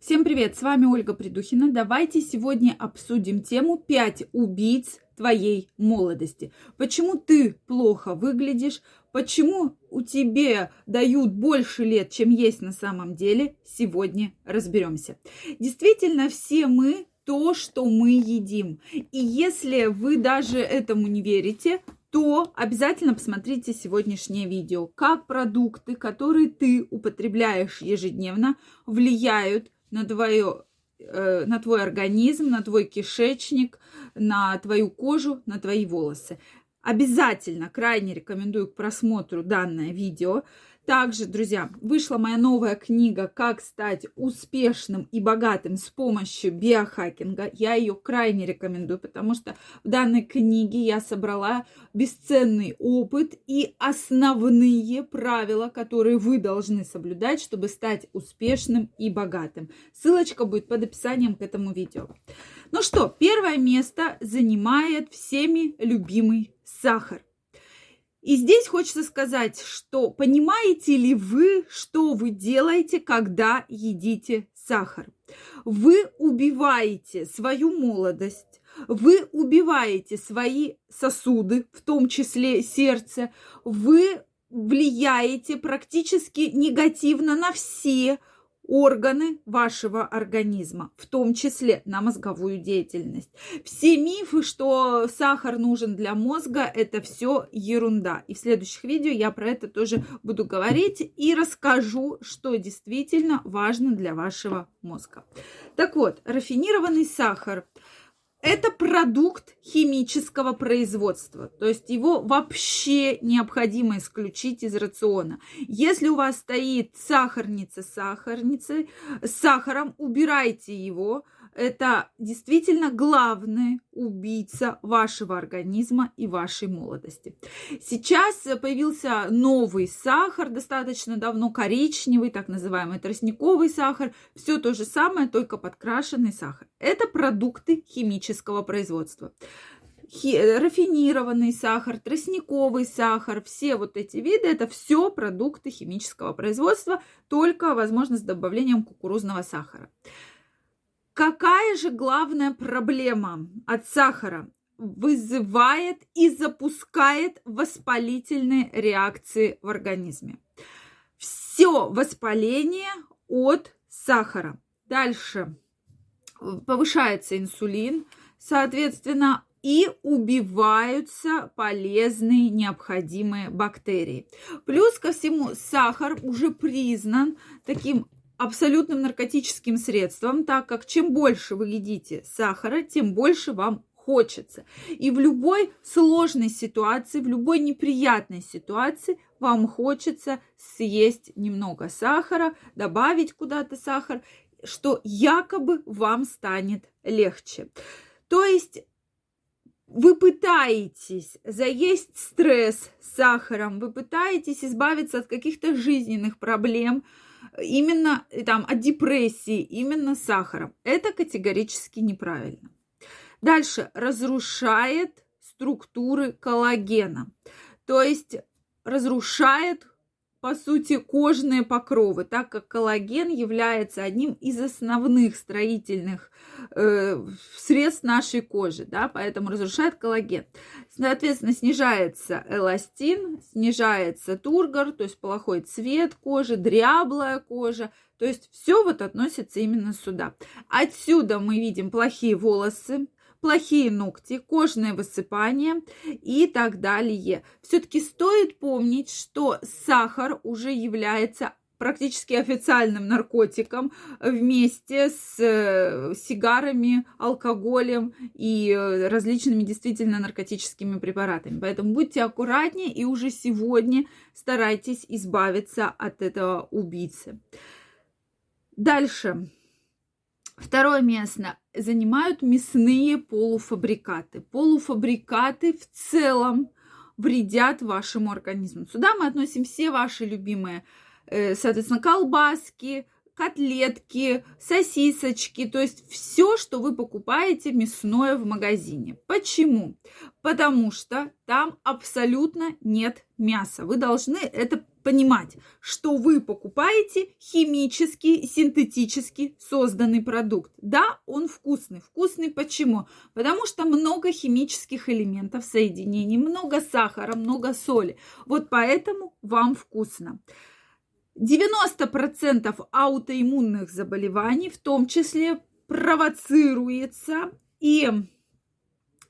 Всем привет, с вами Ольга Придухина. Давайте сегодня обсудим тему 5 убийц твоей молодости. Почему ты плохо выглядишь, почему у тебя дают больше лет, чем есть на самом деле, сегодня разберемся. Действительно, все мы то, что мы едим. И если вы даже этому не верите, то обязательно посмотрите сегодняшнее видео, как продукты, которые ты употребляешь ежедневно, влияют на твое э, на твой организм, на твой кишечник, на твою кожу, на твои волосы. Обязательно крайне рекомендую к просмотру данное видео. Также, друзья, вышла моя новая книга «Как стать успешным и богатым с помощью биохакинга». Я ее крайне рекомендую, потому что в данной книге я собрала бесценный опыт и основные правила, которые вы должны соблюдать, чтобы стать успешным и богатым. Ссылочка будет под описанием к этому видео. Ну что, первое место занимает всеми любимый сахар. И здесь хочется сказать, что понимаете ли вы, что вы делаете, когда едите сахар? Вы убиваете свою молодость, вы убиваете свои сосуды, в том числе сердце, вы влияете практически негативно на все органы вашего организма, в том числе на мозговую деятельность. Все мифы, что сахар нужен для мозга, это все ерунда. И в следующих видео я про это тоже буду говорить и расскажу, что действительно важно для вашего мозга. Так вот, рафинированный сахар это продукт химического производства, то есть его вообще необходимо исключить из рациона. Если у вас стоит сахарница сахарницы с сахаром, убирайте его, это действительно главный убийца вашего организма и вашей молодости. Сейчас появился новый сахар, достаточно давно коричневый, так называемый тростниковый сахар. Все то же самое, только подкрашенный сахар. Это продукты химического производства рафинированный сахар, тростниковый сахар, все вот эти виды, это все продукты химического производства, только, возможно, с добавлением кукурузного сахара. Какая же главная проблема от сахара? Вызывает и запускает воспалительные реакции в организме. Все воспаление от сахара. Дальше повышается инсулин, соответственно, и убиваются полезные необходимые бактерии. Плюс ко всему сахар уже признан таким абсолютным наркотическим средством, так как чем больше вы едите сахара, тем больше вам хочется. И в любой сложной ситуации, в любой неприятной ситуации вам хочется съесть немного сахара, добавить куда-то сахар, что якобы вам станет легче. То есть вы пытаетесь заесть стресс сахаром, вы пытаетесь избавиться от каких-то жизненных проблем, именно там от депрессии, именно сахаром. Это категорически неправильно. Дальше разрушает структуры коллагена, то есть разрушает по сути, кожные покровы, так как коллаген является одним из основных строительных э, средств нашей кожи, да, поэтому разрушает коллаген. Соответственно, снижается эластин, снижается тургор, то есть плохой цвет кожи, дряблая кожа, то есть все вот относится именно сюда. Отсюда мы видим плохие волосы, плохие ногти, кожное высыпание и так далее. Все-таки стоит помнить, что сахар уже является практически официальным наркотиком вместе с э, сигарами, алкоголем и э, различными действительно наркотическими препаратами. Поэтому будьте аккуратнее и уже сегодня старайтесь избавиться от этого убийцы. Дальше. Второе место занимают мясные полуфабрикаты. Полуфабрикаты в целом вредят вашему организму. Сюда мы относим все ваши любимые, э, соответственно, колбаски, котлетки, сосисочки, то есть все, что вы покупаете мясное в магазине. Почему? Потому что там абсолютно нет мяса. Вы должны это понимать, что вы покупаете химически, синтетически созданный продукт. Да, он вкусный. Вкусный почему? Потому что много химических элементов соединений, много сахара, много соли. Вот поэтому вам вкусно. 90% аутоиммунных заболеваний в том числе провоцируется и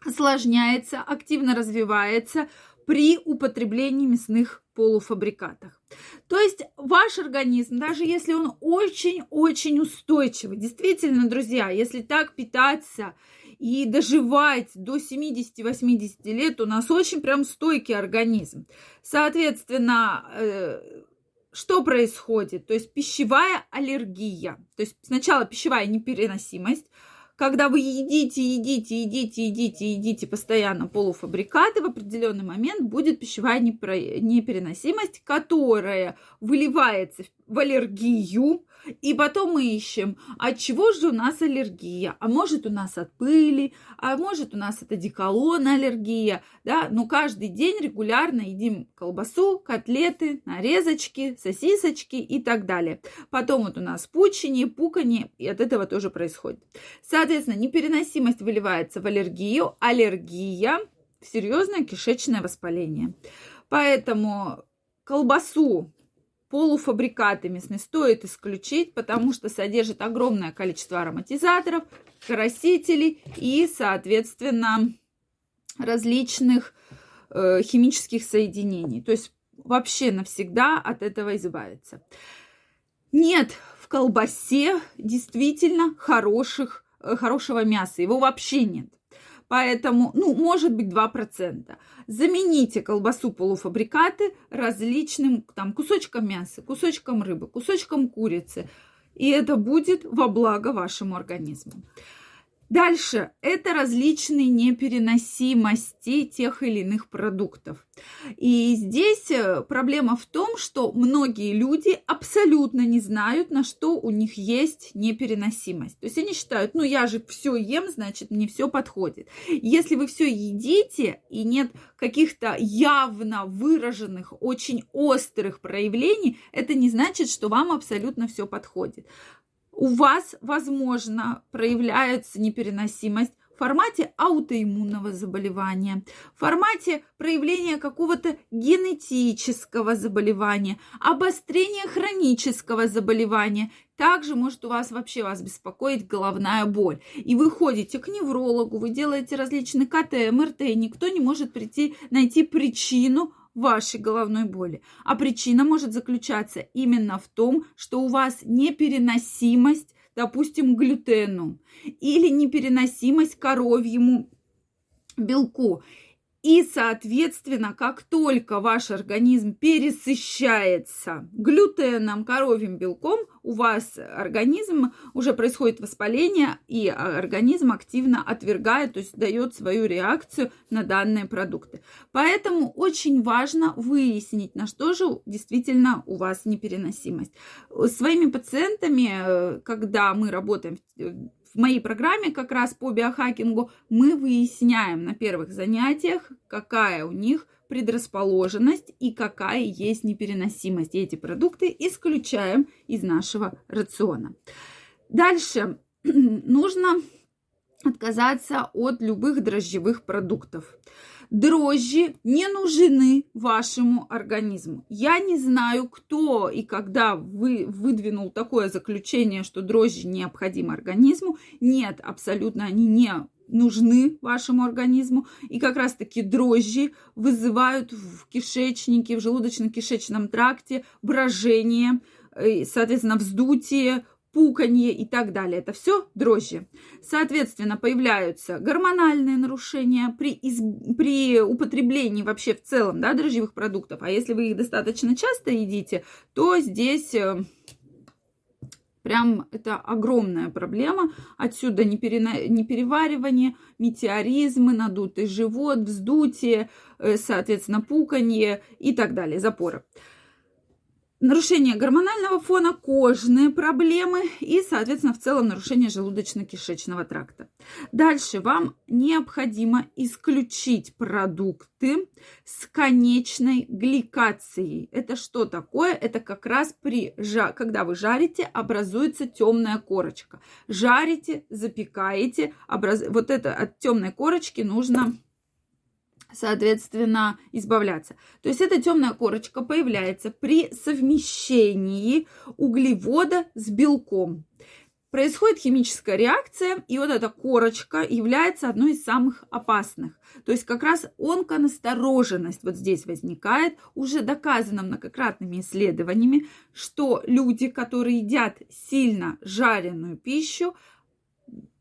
осложняется, активно развивается при употреблении мясных полуфабрикатах. То есть ваш организм, даже если он очень-очень устойчивый, действительно, друзья, если так питаться и доживать до 70-80 лет, у нас очень прям стойкий организм. Соответственно, э, что происходит? То есть пищевая аллергия. То есть сначала пищевая непереносимость, когда вы едите, едите, едите, едите, едите постоянно полуфабрикаты, в определенный момент будет пищевая непереносимость, которая выливается в аллергию, и потом мы ищем, от чего же у нас аллергия? А может у нас от пыли, а может у нас от одеколона аллергия, да? Но каждый день регулярно едим колбасу, котлеты, нарезочки, сосисочки и так далее. Потом вот у нас пучение, пукание, и от этого тоже происходит. Соответственно, непереносимость выливается в аллергию, аллергия в серьезное кишечное воспаление. Поэтому колбасу полуфабрикаты мясные стоит исключить, потому что содержит огромное количество ароматизаторов, красителей и, соответственно, различных э, химических соединений. То есть вообще навсегда от этого избавиться. Нет в колбасе действительно хороших, э, хорошего мяса. Его вообще нет. Поэтому, ну, может быть, 2%. Замените колбасу полуфабрикаты различным там, кусочком мяса, кусочком рыбы, кусочком курицы. И это будет во благо вашему организму. Дальше это различные непереносимости тех или иных продуктов. И здесь э, проблема в том, что многие люди абсолютно не знают, на что у них есть непереносимость. То есть они считают, ну я же все ем, значит мне все подходит. Если вы все едите и нет каких-то явно выраженных, очень острых проявлений, это не значит, что вам абсолютно все подходит у вас, возможно, проявляется непереносимость в формате аутоиммунного заболевания, в формате проявления какого-то генетического заболевания, обострения хронического заболевания. Также может у вас вообще вас беспокоить головная боль. И вы ходите к неврологу, вы делаете различные КТ, МРТ, и никто не может прийти, найти причину вашей головной боли. А причина может заключаться именно в том, что у вас непереносимость, допустим, глютену или непереносимость коровьему белку. И, соответственно, как только ваш организм пересыщается глютеном, коровьим белком, у вас организм уже происходит воспаление, и организм активно отвергает, то есть дает свою реакцию на данные продукты. Поэтому очень важно выяснить, на что же действительно у вас непереносимость. Своими пациентами, э, когда мы работаем в моей программе как раз по биохакингу мы выясняем на первых занятиях, какая у них предрасположенность и какая есть непереносимость. И эти продукты исключаем из нашего рациона. Дальше нужно отказаться от любых дрожжевых продуктов дрожжи не нужны вашему организму. Я не знаю, кто и когда вы выдвинул такое заключение, что дрожжи необходимы организму. Нет, абсолютно они не нужны вашему организму. И как раз-таки дрожжи вызывают в кишечнике, в желудочно-кишечном тракте брожение, э, соответственно, вздутие, пуканье и так далее. Это все дрожжи. Соответственно, появляются гормональные нарушения при, из, при употреблении вообще в целом да, дрожжевых продуктов. А если вы их достаточно часто едите, то здесь э, прям это огромная проблема. Отсюда неперена... непереваривание, метеоризмы, надутый живот, вздутие, э, соответственно, пуканье и так далее, запоры. Нарушение гормонального фона, кожные проблемы и, соответственно, в целом нарушение желудочно-кишечного тракта. Дальше вам необходимо исключить продукты с конечной гликацией. Это что такое? Это как раз при, когда вы жарите, образуется темная корочка. Жарите, запекаете, образ... вот это от темной корочки нужно соответственно, избавляться. То есть эта темная корочка появляется при совмещении углевода с белком. Происходит химическая реакция, и вот эта корочка является одной из самых опасных. То есть как раз онконастороженность вот здесь возникает, уже доказано многократными исследованиями, что люди, которые едят сильно жареную пищу,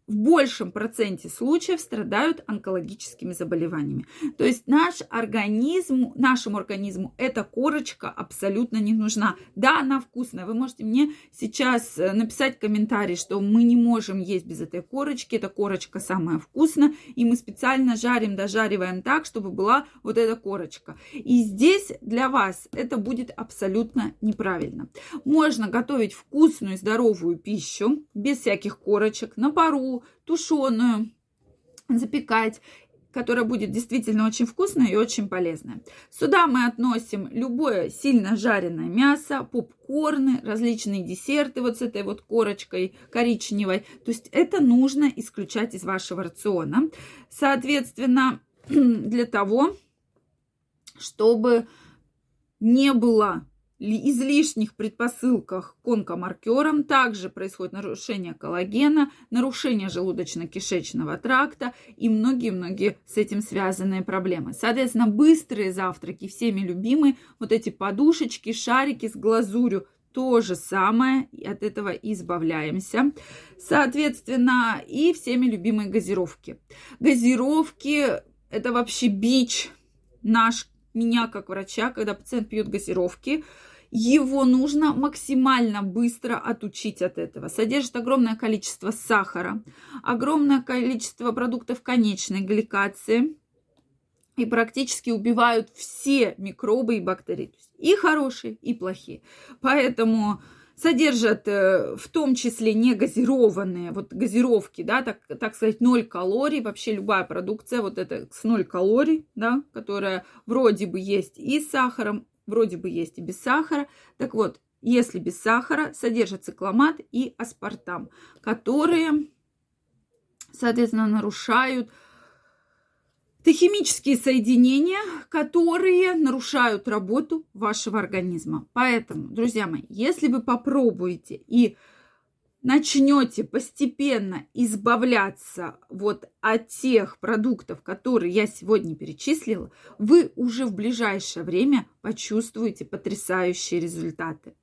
в большем проценте случаев страдают онкологическими заболеваниями. То есть наш организм, нашему организму эта корочка абсолютно не нужна. Да, она вкусная. Вы можете мне сейчас э, написать комментарий, что мы не можем есть без этой корочки. Эта корочка самая вкусная. И мы специально жарим, дожариваем так, чтобы была вот эта корочка. И здесь для вас это будет абсолютно неправильно. Можно готовить вкусную, здоровую пищу без всяких корочек на пару, тушеную, запекать которая будет действительно очень вкусная и очень полезная. Сюда мы относим любое сильно жареное мясо, попкорны, различные десерты вот с этой вот корочкой коричневой. То есть это нужно исключать из вашего рациона. Соответственно, для того, чтобы не было излишних предпосылках к онкомаркерам. Также происходит нарушение коллагена, нарушение желудочно-кишечного тракта и многие-многие с этим связанные проблемы. Соответственно, быстрые завтраки, всеми любимые, вот эти подушечки, шарики с глазурью, то же самое, и от этого избавляемся. Соответственно, и всеми любимые газировки. Газировки – это вообще бич наш меня как врача, когда пациент пьет газировки, его нужно максимально быстро отучить от этого. Содержит огромное количество сахара, огромное количество продуктов конечной гликации и практически убивают все микробы и бактерии. И хорошие, и плохие. Поэтому содержат э, в том числе не газированные, вот газировки, да, так, так сказать, 0 калорий, вообще любая продукция, вот это с 0 калорий, да, которая вроде бы есть и с сахаром, вроде бы есть и без сахара. Так вот, если без сахара, содержит цикламат и аспартам, которые, соответственно, нарушают это химические соединения, которые нарушают работу вашего организма. Поэтому, друзья мои, если вы попробуете и начнете постепенно избавляться вот от тех продуктов, которые я сегодня перечислила, вы уже в ближайшее время почувствуете потрясающие результаты.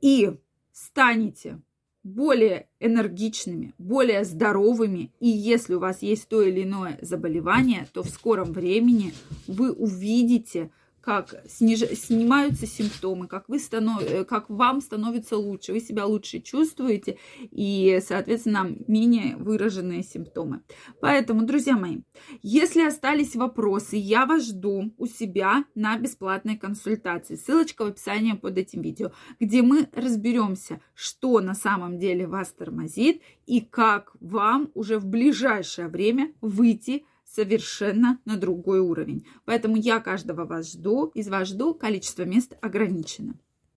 И станете более энергичными, более здоровыми. И если у вас есть то или иное заболевание, то в скором времени вы увидите как сниж... снимаются симптомы, как, вы станов... Э, как вам становится лучше, вы себя лучше чувствуете и, соответственно, менее выраженные симптомы. Поэтому, друзья мои, если остались вопросы, я вас жду у себя на бесплатной консультации. Ссылочка в описании под этим видео, где мы разберемся, что на самом деле вас тормозит и как вам уже в ближайшее время выйти совершенно на другой уровень. Поэтому я каждого вас жду, из вас жду, количество мест ограничено.